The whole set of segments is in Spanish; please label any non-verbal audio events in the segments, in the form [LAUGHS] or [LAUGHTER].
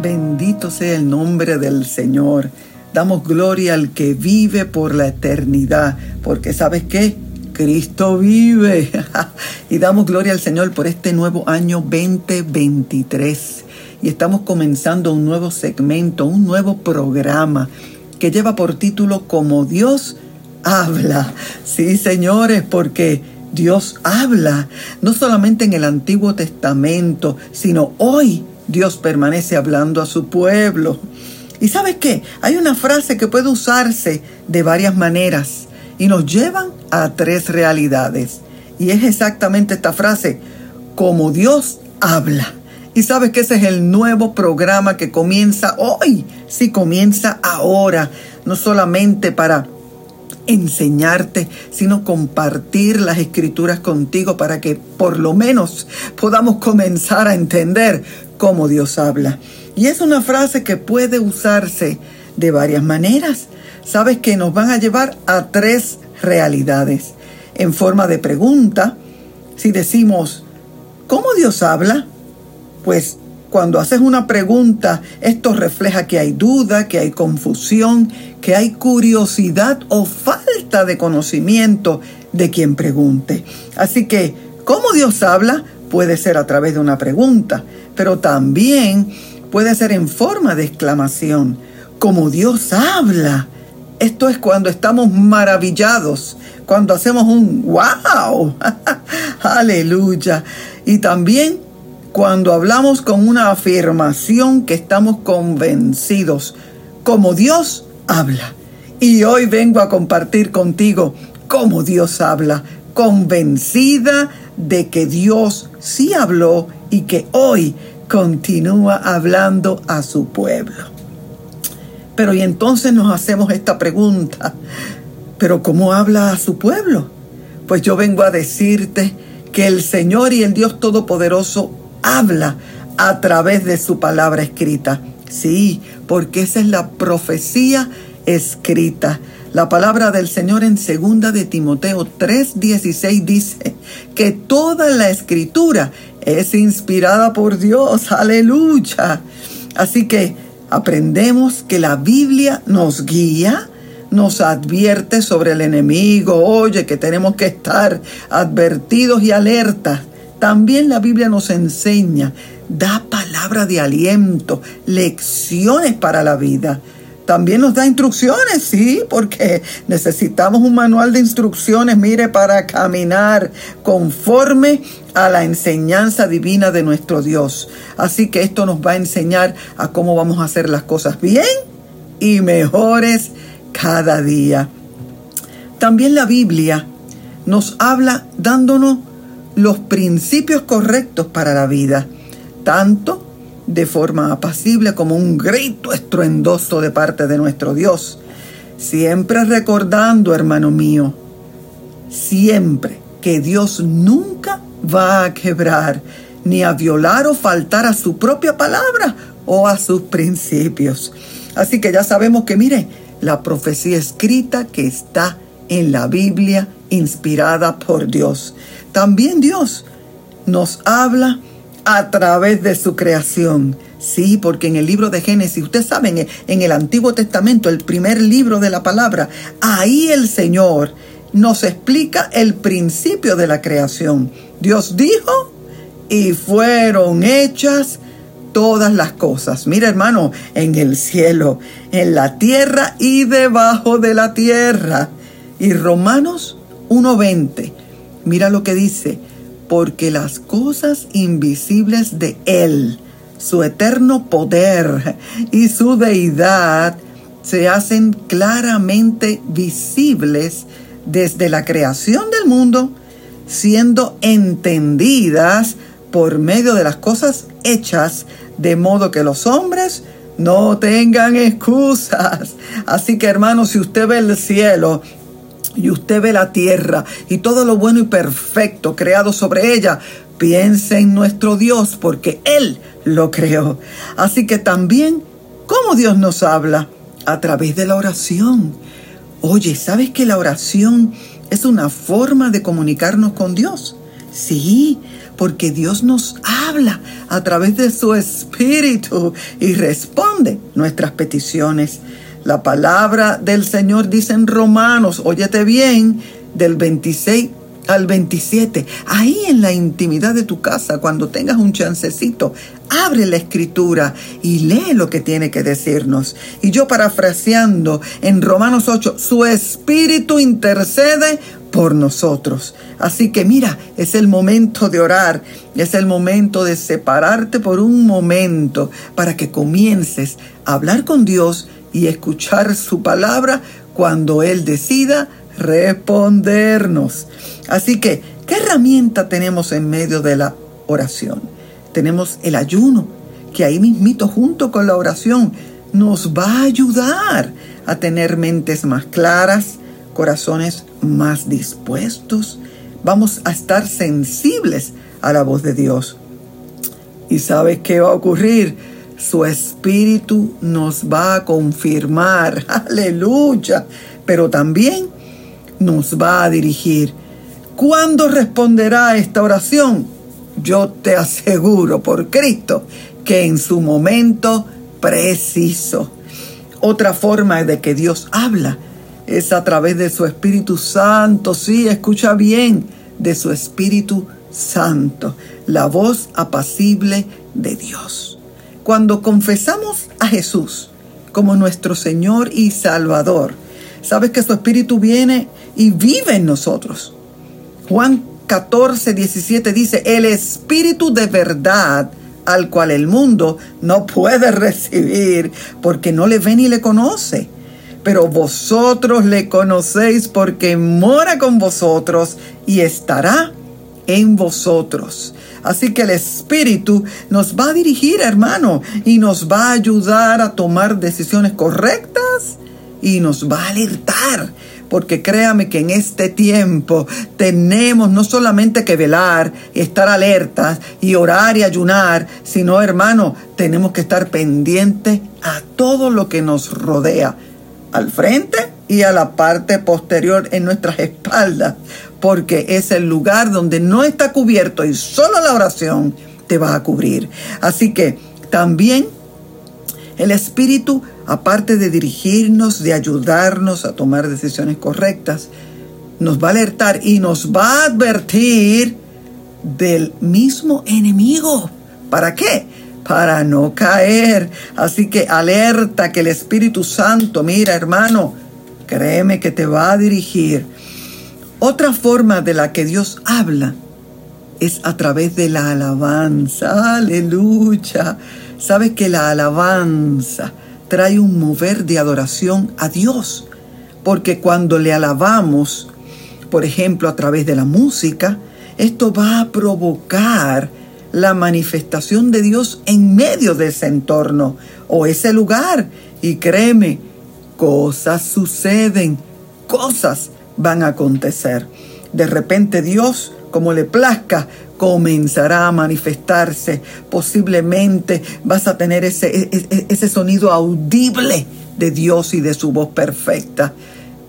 Bendito sea el nombre del Señor. Damos gloria al que vive por la eternidad, porque sabes qué? Cristo vive. [LAUGHS] y damos gloria al Señor por este nuevo año 2023. Y estamos comenzando un nuevo segmento, un nuevo programa que lleva por título Como Dios habla. Sí, señores, porque Dios habla, no solamente en el Antiguo Testamento, sino hoy Dios permanece hablando a su pueblo. ¿Y sabes qué? Hay una frase que puede usarse de varias maneras y nos llevan a tres realidades. Y es exactamente esta frase, como Dios habla. Y sabes que ese es el nuevo programa que comienza hoy, sí comienza ahora, no solamente para enseñarte, sino compartir las escrituras contigo para que por lo menos podamos comenzar a entender cómo Dios habla. Y es una frase que puede usarse de varias maneras. Sabes que nos van a llevar a tres realidades. En forma de pregunta, si decimos, ¿cómo Dios habla? Pues cuando haces una pregunta, esto refleja que hay duda, que hay confusión, que hay curiosidad o falta de conocimiento de quien pregunte. Así que, ¿cómo Dios habla? Puede ser a través de una pregunta, pero también puede ser en forma de exclamación. Como Dios habla. Esto es cuando estamos maravillados, cuando hacemos un wow. [LAUGHS] Aleluya. Y también cuando hablamos con una afirmación que estamos convencidos, como Dios habla. Y hoy vengo a compartir contigo cómo Dios habla, convencida de que Dios sí habló y que hoy continúa hablando a su pueblo. Pero y entonces nos hacemos esta pregunta, ¿pero cómo habla a su pueblo? Pues yo vengo a decirte que el Señor y el Dios Todopoderoso habla a través de su palabra escrita. Sí, porque esa es la profecía escrita. La palabra del Señor en segunda de Timoteo 3:16 dice que toda la escritura es inspirada por Dios. Aleluya. Así que aprendemos que la Biblia nos guía, nos advierte sobre el enemigo, oye, que tenemos que estar advertidos y alertas también la Biblia nos enseña, da palabra de aliento, lecciones para la vida. También nos da instrucciones, sí, porque necesitamos un manual de instrucciones, mire, para caminar conforme a la enseñanza divina de nuestro Dios. Así que esto nos va a enseñar a cómo vamos a hacer las cosas bien y mejores cada día. También la Biblia nos habla dándonos los principios correctos para la vida, tanto de forma apacible como un grito estruendoso de parte de nuestro Dios. Siempre recordando, hermano mío, siempre que Dios nunca va a quebrar, ni a violar o faltar a su propia palabra o a sus principios. Así que ya sabemos que, mire, la profecía escrita que está en la Biblia inspirada por Dios. También Dios nos habla a través de su creación. Sí, porque en el libro de Génesis, ustedes saben, en el Antiguo Testamento, el primer libro de la palabra, ahí el Señor nos explica el principio de la creación. Dios dijo y fueron hechas todas las cosas. Mira hermano, en el cielo, en la tierra y debajo de la tierra. Y Romanos 1.20 Mira lo que dice, porque las cosas invisibles de Él, su eterno poder y su deidad, se hacen claramente visibles desde la creación del mundo, siendo entendidas por medio de las cosas hechas, de modo que los hombres no tengan [LAUGHS] excusas. Así que hermanos, si usted ve el cielo y usted ve la tierra y todo lo bueno y perfecto creado sobre ella, piense en nuestro Dios porque Él lo creó. Así que también, ¿cómo Dios nos habla? A través de la oración. Oye, ¿sabes que la oración es una forma de comunicarnos con Dios? Sí, porque Dios nos habla a través de su Espíritu y responde nuestras peticiones. La palabra del Señor dice en Romanos, óyete bien, del 26 al 27, ahí en la intimidad de tu casa, cuando tengas un chancecito, abre la escritura y lee lo que tiene que decirnos. Y yo parafraseando en Romanos 8, su espíritu intercede por nosotros. Así que mira, es el momento de orar, es el momento de separarte por un momento para que comiences a hablar con Dios y escuchar su palabra cuando Él decida respondernos. Así que, ¿qué herramienta tenemos en medio de la oración? Tenemos el ayuno, que ahí mismito junto con la oración nos va a ayudar a tener mentes más claras, corazones más dispuestos. Vamos a estar sensibles a la voz de Dios. ¿Y sabes qué va a ocurrir? Su espíritu nos va a confirmar, [LAUGHS] aleluya, pero también nos va a dirigir. ¿Cuándo responderá esta oración? Yo te aseguro por Cristo que en su momento preciso. Otra forma de que Dios habla es a través de su Espíritu Santo. Sí, escucha bien, de su Espíritu Santo, la voz apacible de Dios. Cuando confesamos a Jesús como nuestro Señor y Salvador, sabes que su Espíritu viene y vive en nosotros. Juan 14, 17 dice, el Espíritu de verdad al cual el mundo no puede [LAUGHS] recibir porque no le ve ni le conoce. Pero vosotros le conocéis porque mora con vosotros y estará en vosotros. Así que el Espíritu nos va a dirigir, hermano, y nos va a ayudar a tomar decisiones correctas y nos va a alertar. Porque créame que en este tiempo tenemos no solamente que velar, estar alertas y orar y ayunar, sino hermano, tenemos que estar pendientes a todo lo que nos rodea, al frente y a la parte posterior en nuestras espaldas, porque es el lugar donde no está cubierto y solo la oración te va a cubrir. Así que también el Espíritu aparte de dirigirnos, de ayudarnos a tomar decisiones correctas, nos va a alertar y nos va a advertir del mismo enemigo. ¿Para qué? Para no caer. Así que alerta que el Espíritu Santo, mira hermano, créeme que te va a dirigir. Otra forma de la que Dios habla es a través de la alabanza. Aleluya. Sabes que la alabanza trae un mover de adoración a Dios, porque cuando le alabamos, por ejemplo, a través de la música, esto va a provocar la manifestación de Dios en medio de ese entorno o ese lugar. Y créeme, cosas suceden, cosas van a acontecer. De repente Dios, como le plazca, comenzará a manifestarse. Posiblemente vas a tener ese, e, e, e, ese, sonido audible de Dios y de su voz perfecta.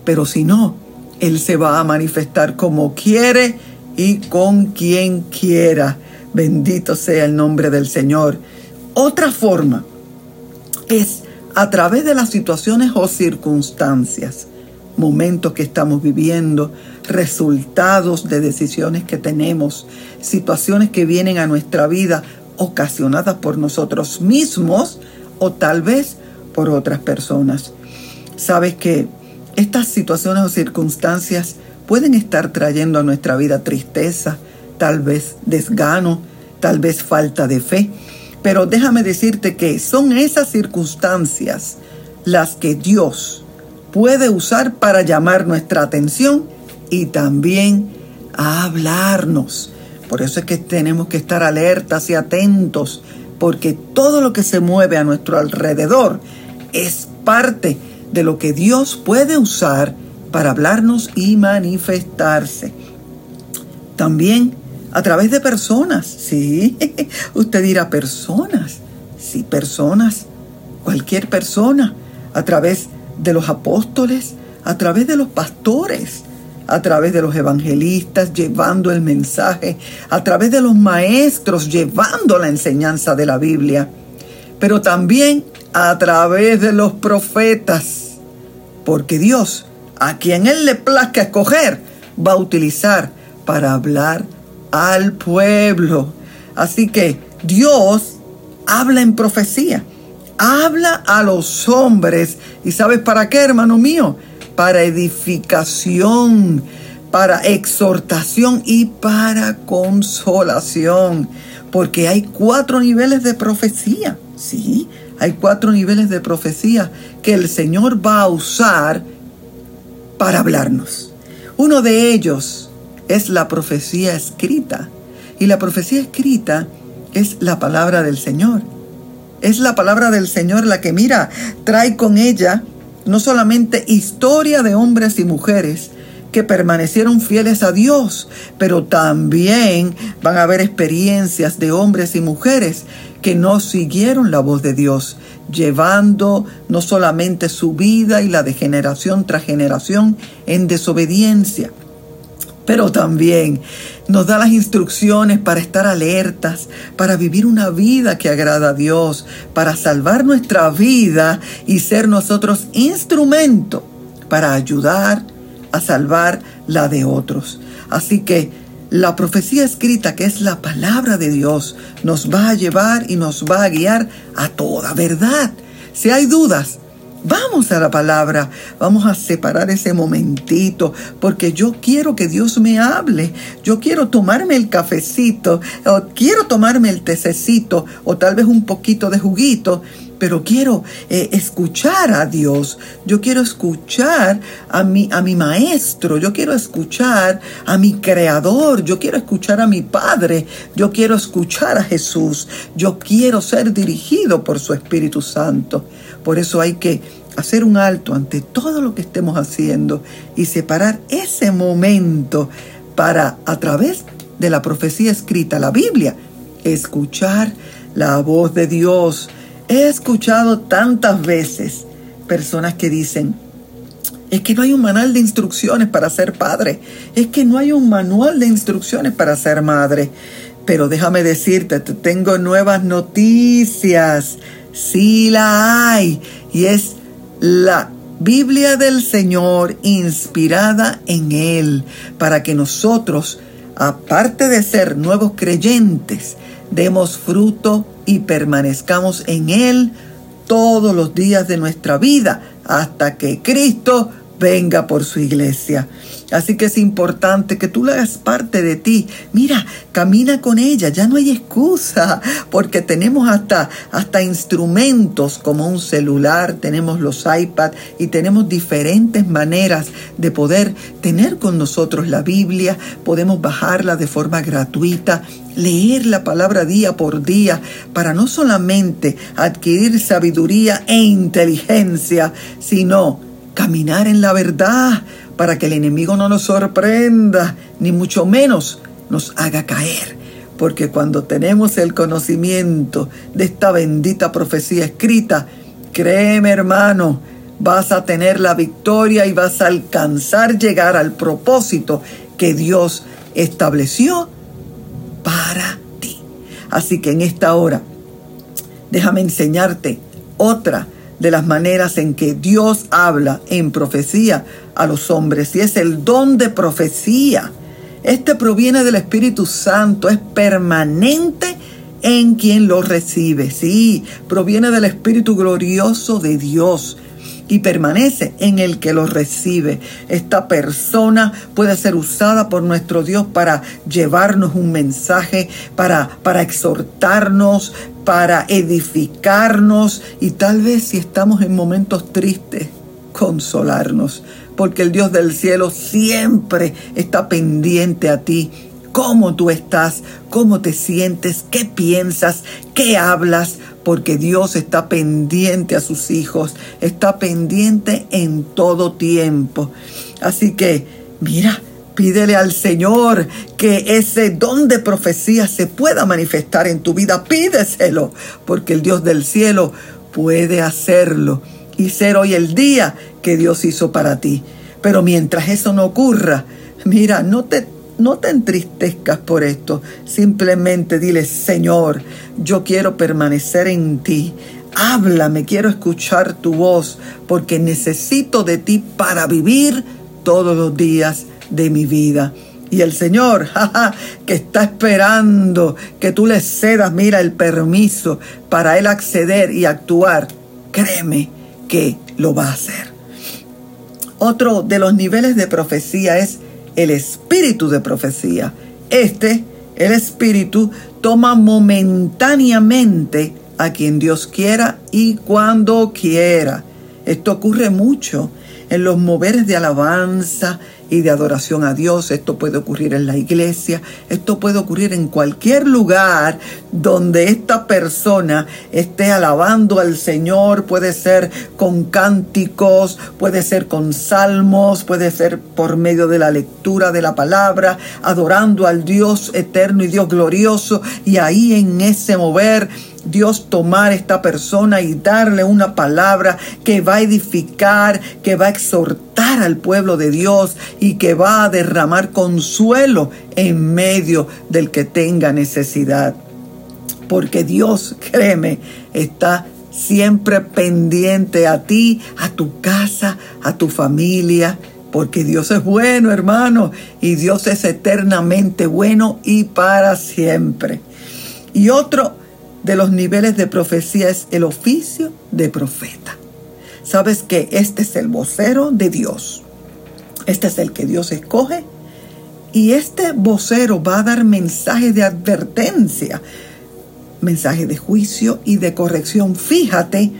Pero si no, Él se va a manifestar como quiere y con quien quiera. Bendito sea el nombre del Señor. Otra forma es a través de las situaciones o circunstancias momentos que estamos viviendo, resultados de decisiones que tenemos, situaciones que vienen a nuestra vida ocasionadas por nosotros mismos o tal vez por otras personas. Sabes que estas situaciones o circunstancias pueden estar trayendo a nuestra vida tristeza, tal vez desgano, tal vez falta de fe. Pero déjame decirte que son esas circunstancias las que Dios puede usar para llamar nuestra atención y también a hablarnos. Por eso es que tenemos que estar alertas y atentos, porque todo lo que se mueve a nuestro alrededor es parte de lo que Dios puede usar para hablarnos y manifestarse. También a través de personas, sí, [LAUGHS] usted dirá personas, sí, personas, cualquier persona, a través de los apóstoles, a través de los pastores, a través de los evangelistas llevando el mensaje, a través de los maestros llevando la enseñanza de la Biblia, pero también a través de los profetas, porque Dios, a quien Él le plazca escoger, va a utilizar para hablar al pueblo. Así que Dios habla en profecía, habla a los hombres. ¿Y sabes para qué, hermano mío? Para edificación, para exhortación y para consolación. Porque hay cuatro niveles de profecía, ¿sí? Hay cuatro niveles de profecía que el Señor va a usar para hablarnos. Uno de ellos es la profecía escrita. Y la profecía escrita es la palabra del Señor. Es la palabra del Señor la que, mira, trae con ella no solamente historia de hombres y mujeres que permanecieron fieles a Dios, pero también van a haber experiencias de hombres y mujeres que no siguieron la voz de Dios, llevando no solamente su vida y la de generación tras generación en desobediencia, pero también nos da las instrucciones para estar alertas, para vivir una vida que agrada a Dios, para salvar nuestra vida y ser nosotros instrumento para ayudar a salvar la de otros. Así que la profecía escrita, que es la palabra de Dios, nos va a llevar y nos va a guiar a toda verdad. Si hay dudas, Vamos a la palabra, vamos a separar ese momentito, porque yo quiero que Dios me hable, yo quiero tomarme el cafecito, o quiero tomarme el tececito, o tal vez un poquito de juguito, pero quiero eh, escuchar a Dios, yo quiero escuchar a mi, a mi maestro, yo quiero escuchar a mi creador, yo quiero escuchar a mi Padre, yo quiero escuchar a Jesús, yo quiero ser dirigido por su Espíritu Santo. Por eso hay que hacer un alto ante todo lo que estemos haciendo y separar ese momento para, a través de la profecía escrita, la Biblia, escuchar la voz de Dios, He escuchado tantas veces personas que dicen, es que no hay un manual de instrucciones para ser padre, es que no hay un manual de instrucciones para ser madre. Pero déjame decirte, te tengo nuevas noticias. Sí la hay. Y es la Biblia del Señor inspirada en Él para que nosotros, aparte de ser nuevos creyentes, demos fruto y permanezcamos en Él todos los días de nuestra vida hasta que Cristo venga por su iglesia. Así que es importante que tú la hagas parte de ti. Mira, camina con ella, ya no hay excusa, porque tenemos hasta, hasta instrumentos como un celular, tenemos los iPads y tenemos diferentes maneras de poder tener con nosotros la Biblia, podemos bajarla de forma gratuita, leer la palabra día por día para no solamente adquirir sabiduría e inteligencia, sino caminar en la verdad para que el enemigo no nos sorprenda, ni mucho menos nos haga caer. Porque cuando tenemos el conocimiento de esta bendita profecía escrita, créeme hermano, vas a tener la victoria y vas a alcanzar llegar al propósito que Dios estableció para ti. Así que en esta hora, déjame enseñarte otra de las maneras en que Dios habla en profecía a los hombres y es el don de profecía. Este proviene del Espíritu Santo, es permanente en quien lo recibe. Sí, proviene del Espíritu glorioso de Dios y permanece en el que lo recibe. Esta persona puede ser usada por nuestro Dios para llevarnos un mensaje, para, para exhortarnos, para edificarnos y tal vez si estamos en momentos tristes, consolarnos, porque el Dios del cielo siempre está pendiente a ti. Cómo tú estás, cómo te sientes, qué piensas, qué hablas, porque Dios está pendiente a sus hijos, está pendiente en todo tiempo. Así que, mira, pídele al Señor que ese don de profecía se pueda manifestar en tu vida. Pídeselo, porque el Dios del cielo puede hacerlo y ser hoy el día que Dios hizo para ti. Pero mientras eso no ocurra, mira, no te, no te entristezcas por esto. Simplemente dile, Señor, yo quiero permanecer en ti. Háblame, quiero escuchar tu voz, porque necesito de ti para vivir todos los días de mi vida. Y el Señor, [LAUGHS] jaja, que está esperando que tú le cedas, mira, el permiso para Él acceder y actuar, créeme que lo va a hacer. Otro de los niveles de profecía es el espíritu de profecía. Este, el espíritu, toma momentáneamente a quien Dios quiera y cuando quiera. Esto ocurre mucho en los moveres de alabanza, y de adoración a Dios. Esto puede ocurrir en la iglesia, esto puede ocurrir en cualquier lugar donde esta persona esté alabando al Señor. Puede ser con cánticos, puede ser con salmos, puede ser por medio de la lectura de la palabra, adorando al Dios eterno y Dios glorioso. Y ahí en ese mover Dios tomar esta persona y darle una palabra que va a edificar, que va a exhortar al pueblo de Dios y que va a derramar consuelo en medio del que tenga necesidad. Porque Dios, créeme, está siempre pendiente a ti, a tu casa, a tu familia, porque Dios es bueno, hermano, y Dios es eternamente bueno y para siempre. Y otro de los niveles de profecía es el oficio de profeta. Sabes que este es el vocero de Dios. Este es el que Dios escoge. Y este vocero va a dar mensajes de advertencia, mensajes de juicio y de corrección. Fíjate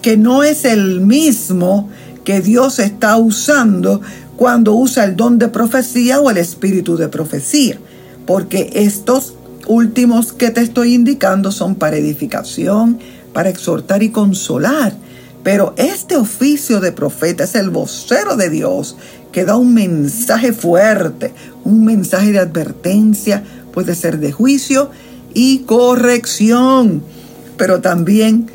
que no es el mismo que Dios está usando cuando usa el don de profecía o el espíritu de profecía, porque estos últimos que te estoy indicando son para edificación, para exhortar y consolar. Pero este oficio de profeta es el vocero de Dios que da un mensaje fuerte, un mensaje de advertencia, puede ser de juicio y corrección. Pero también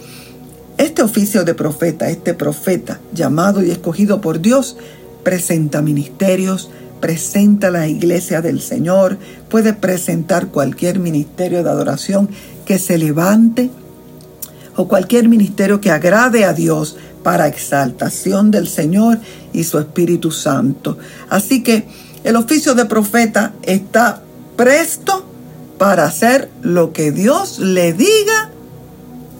este oficio de profeta, este profeta llamado y escogido por Dios, presenta ministerios, presenta la iglesia del Señor, puede presentar cualquier ministerio de adoración que se levante o cualquier ministerio que agrade a Dios para exaltación del Señor y su Espíritu Santo. Así que el oficio de profeta está presto para hacer lo que Dios le diga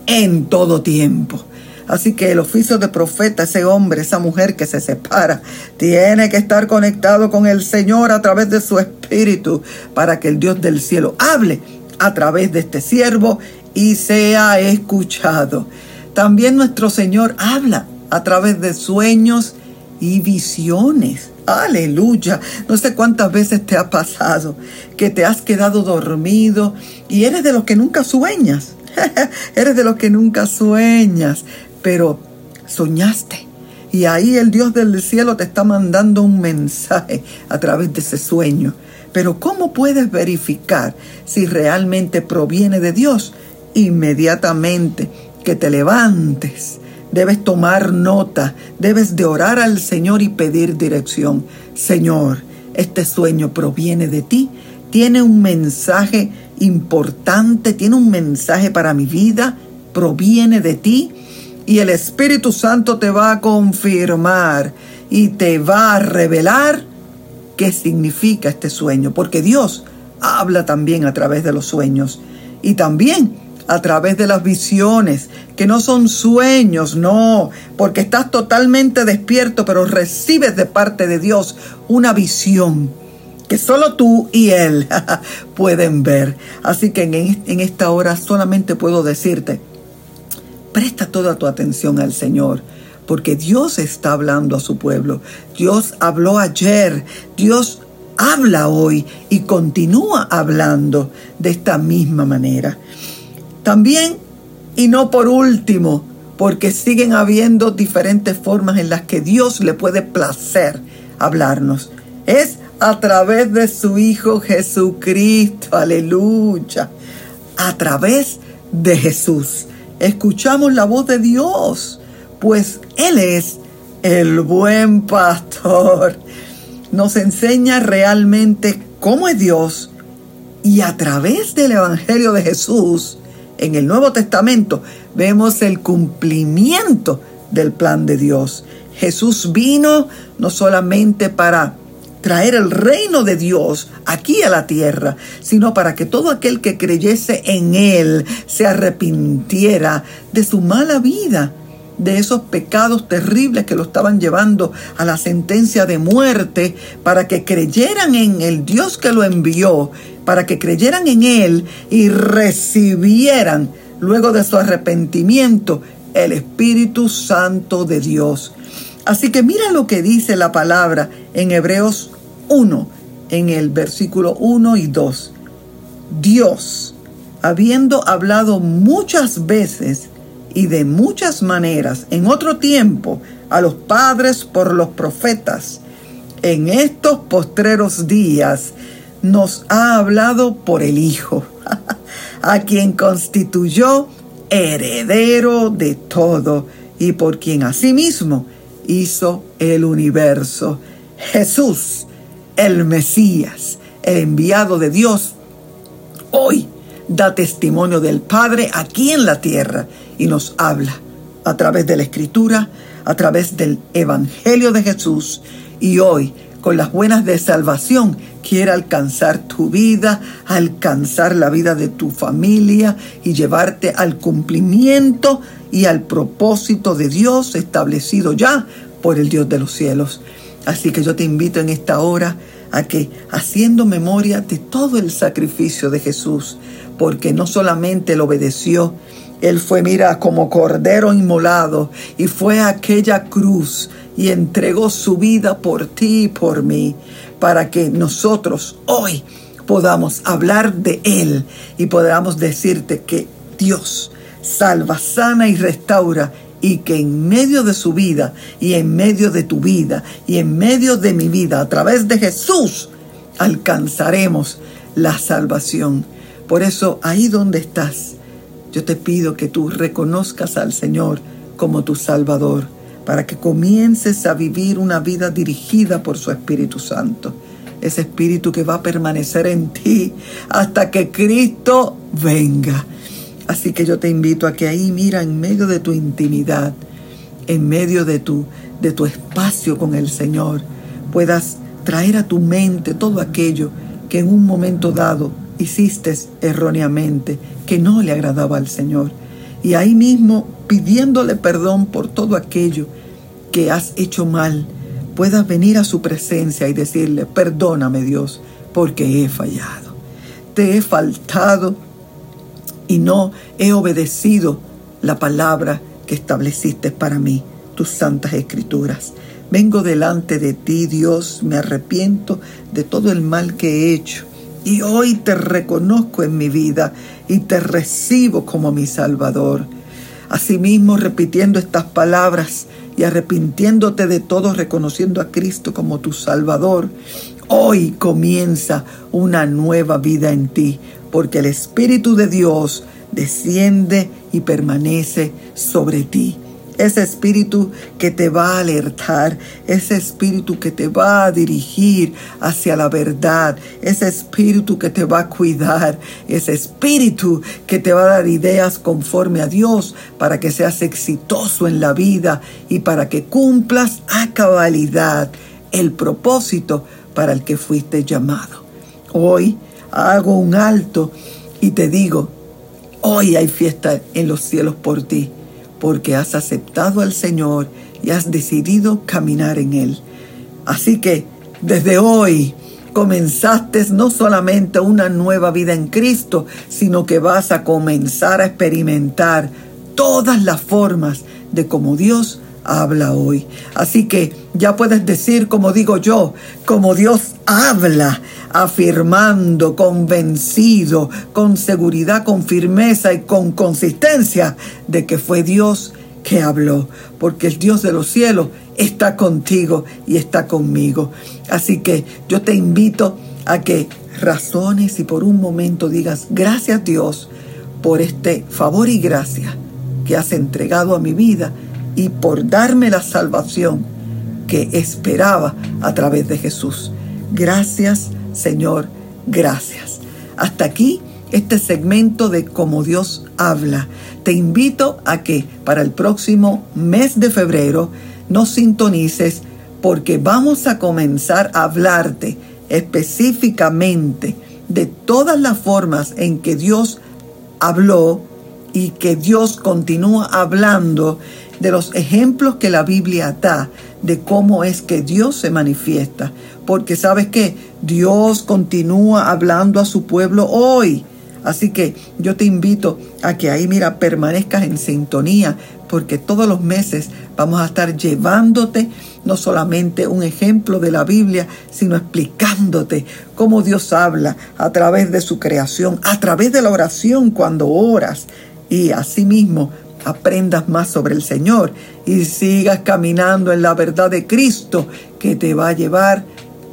en todo tiempo. Así que el oficio de profeta, ese hombre, esa mujer que se separa, tiene que estar conectado con el Señor a través de su espíritu para que el Dios del cielo hable a través de este siervo y sea escuchado. También nuestro Señor habla a través de sueños y visiones. Aleluya. No sé cuántas veces te ha pasado que te has quedado dormido y eres de los que nunca sueñas. [LAUGHS] eres de los que nunca sueñas pero soñaste. Y ahí el Dios del cielo te está mandando un mensaje a través de ese sueño. Pero ¿cómo puedes verificar si realmente proviene de Dios? Inmediatamente que te levantes, debes tomar nota, debes de orar al Señor y pedir dirección. Señor, este sueño proviene de ti, tiene un mensaje importante, tiene un mensaje para mi vida, proviene de ti y el Espíritu Santo te va a confirmar y te va a revelar qué significa este sueño, porque Dios habla también a través de los sueños y también a través de las visiones, que no son sueños, no, porque estás totalmente despierto, pero recibes de parte de Dios una visión que solo tú y Él [LAUGHS] pueden ver. Así que en, esta hora solamente puedo decirte, Presta toda tu atención al Señor, porque Dios está hablando a su pueblo. Dios habló ayer, Dios habla hoy y continúa hablando de esta misma manera. También, y no por último, porque siguen habiendo diferentes formas en las que Dios le puede placer hablarnos. Es a través de su Hijo Jesucristo, aleluya. A través de Jesús escuchamos la voz de Dios, pues Él es el buen pastor. Nos enseña realmente cómo es Dios y a través del Evangelio de Jesús en el Nuevo Testamento vemos el cumplimiento del plan de Dios. Jesús vino no solamente para traer el reino de Dios aquí a la tierra, sino para que todo aquel que creyese en Él se arrepintiera de su mala vida, de esos pecados terribles que lo estaban llevando a la sentencia de muerte, para que creyeran en el Dios que lo envió, para que creyeran en Él y recibieran luego de su arrepentimiento el Espíritu Santo de Dios. Así que mira lo que dice la palabra en Hebreos 1, en el versículo 1 y 2. Dios, habiendo hablado muchas veces y de muchas maneras en otro tiempo a los padres por los profetas, en estos postreros días nos ha hablado por el Hijo, [LAUGHS] a quien constituyó heredero de todo y por quien asimismo hizo el universo. Jesús, el Mesías, el enviado de Dios, hoy da testimonio del Padre aquí en la tierra y nos habla a través de la Escritura, a través del Evangelio de Jesús y hoy con las buenas de salvación quiere alcanzar tu vida, alcanzar la vida de tu familia y llevarte al cumplimiento y al propósito de Dios establecido ya por el Dios de los cielos. Así que yo te invito en esta hora a que, haciendo memoria de todo el sacrificio de Jesús, porque no solamente lo obedeció, él fue, mira, como cordero inmolado y fue a aquella cruz y entregó su vida por ti y por mí, para que nosotros hoy podamos hablar de Él y podamos decirte que Dios salva, sana y restaura y que en medio de su vida y en medio de tu vida y en medio de mi vida, a través de Jesús, alcanzaremos la salvación. Por eso, ahí donde estás, yo te pido que tú reconozcas al Señor como tu Salvador, para que comiences a vivir una vida dirigida por su Espíritu Santo. Ese Espíritu que va a permanecer en ti hasta que Cristo venga. Así que yo te invito a que ahí, mira, en medio de tu intimidad, en medio de tu, de tu espacio con el Señor, puedas traer a tu mente todo aquello que en un momento dado hiciste erróneamente, que no le agradaba al Señor. Y ahí mismo, pidiéndole perdón por todo aquello que has hecho mal, puedas venir a su presencia y decirle, perdóname Dios, porque he fallado. Te he faltado y no he obedecido la palabra que estableciste para mí, tus santas escrituras. Vengo delante de ti, Dios, me arrepiento de todo el mal que he hecho y hoy te reconozco en mi vida y te recibo como mi Salvador. Asimismo, repitiendo estas palabras y arrepintiéndote de todo, reconociendo a Cristo como tu Salvador, hoy comienza una nueva vida en ti, porque el Espíritu de Dios desciende y permanece sobre ti ese espíritu que te va a alertar, ese espíritu que te va a dirigir hacia la verdad, ese espíritu que te va a cuidar, ese espíritu que te va a dar ideas conforme a Dios para que seas exitoso en la vida y para que cumplas a cabalidad el propósito para el que fuiste llamado. Hoy hago un alto y te digo, hoy hay fiesta en los cielos por ti porque has aceptado al Señor y has decidido caminar en Él. Así que desde hoy comenzaste no solamente una nueva vida en Cristo, sino que vas a comenzar a experimentar todas las formas de cómo Dios habla hoy. Así que ya puedes decir, como digo yo, como Dios habla, afirmando, convencido, con seguridad, con firmeza y con consistencia de que fue Dios que habló, porque el Dios de los cielos está contigo y está conmigo. Así que yo te invito a que razones y por un momento digas, gracias Dios por este favor y gracia que has entregado a mi vida y por darme la salvación que esperaba a través de Jesús. Gracias, Señor, gracias. Hasta aquí este segmento de cómo Dios habla. Te invito a que para el próximo mes de febrero nos sintonices porque vamos a comenzar a hablarte específicamente de todas las formas en que Dios habló y que Dios continúa hablando de los ejemplos que la Biblia da de cómo es que Dios se manifiesta. Porque sabes que Dios continúa hablando a su pueblo hoy. Así que yo te invito a que ahí, mira, permanezcas en sintonía, porque todos los meses vamos a estar llevándote no solamente un ejemplo de la Biblia, sino explicándote cómo Dios habla a través de su creación, a través de la oración cuando oras y asimismo aprendas más sobre el Señor y sigas caminando en la verdad de Cristo que te va a llevar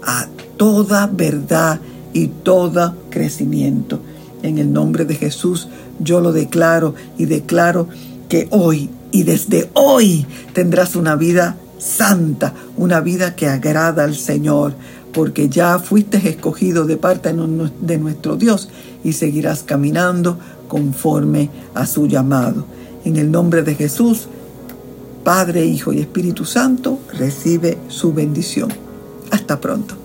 a toda verdad y todo crecimiento. En el nombre de Jesús yo lo declaro y declaro que hoy y desde hoy tendrás una vida santa, una vida que agrada al Señor, porque ya fuiste escogido de parte de nuestro Dios y seguirás caminando conforme a su llamado. En el nombre de Jesús, Padre, Hijo y Espíritu Santo, recibe su bendición. Hasta pronto.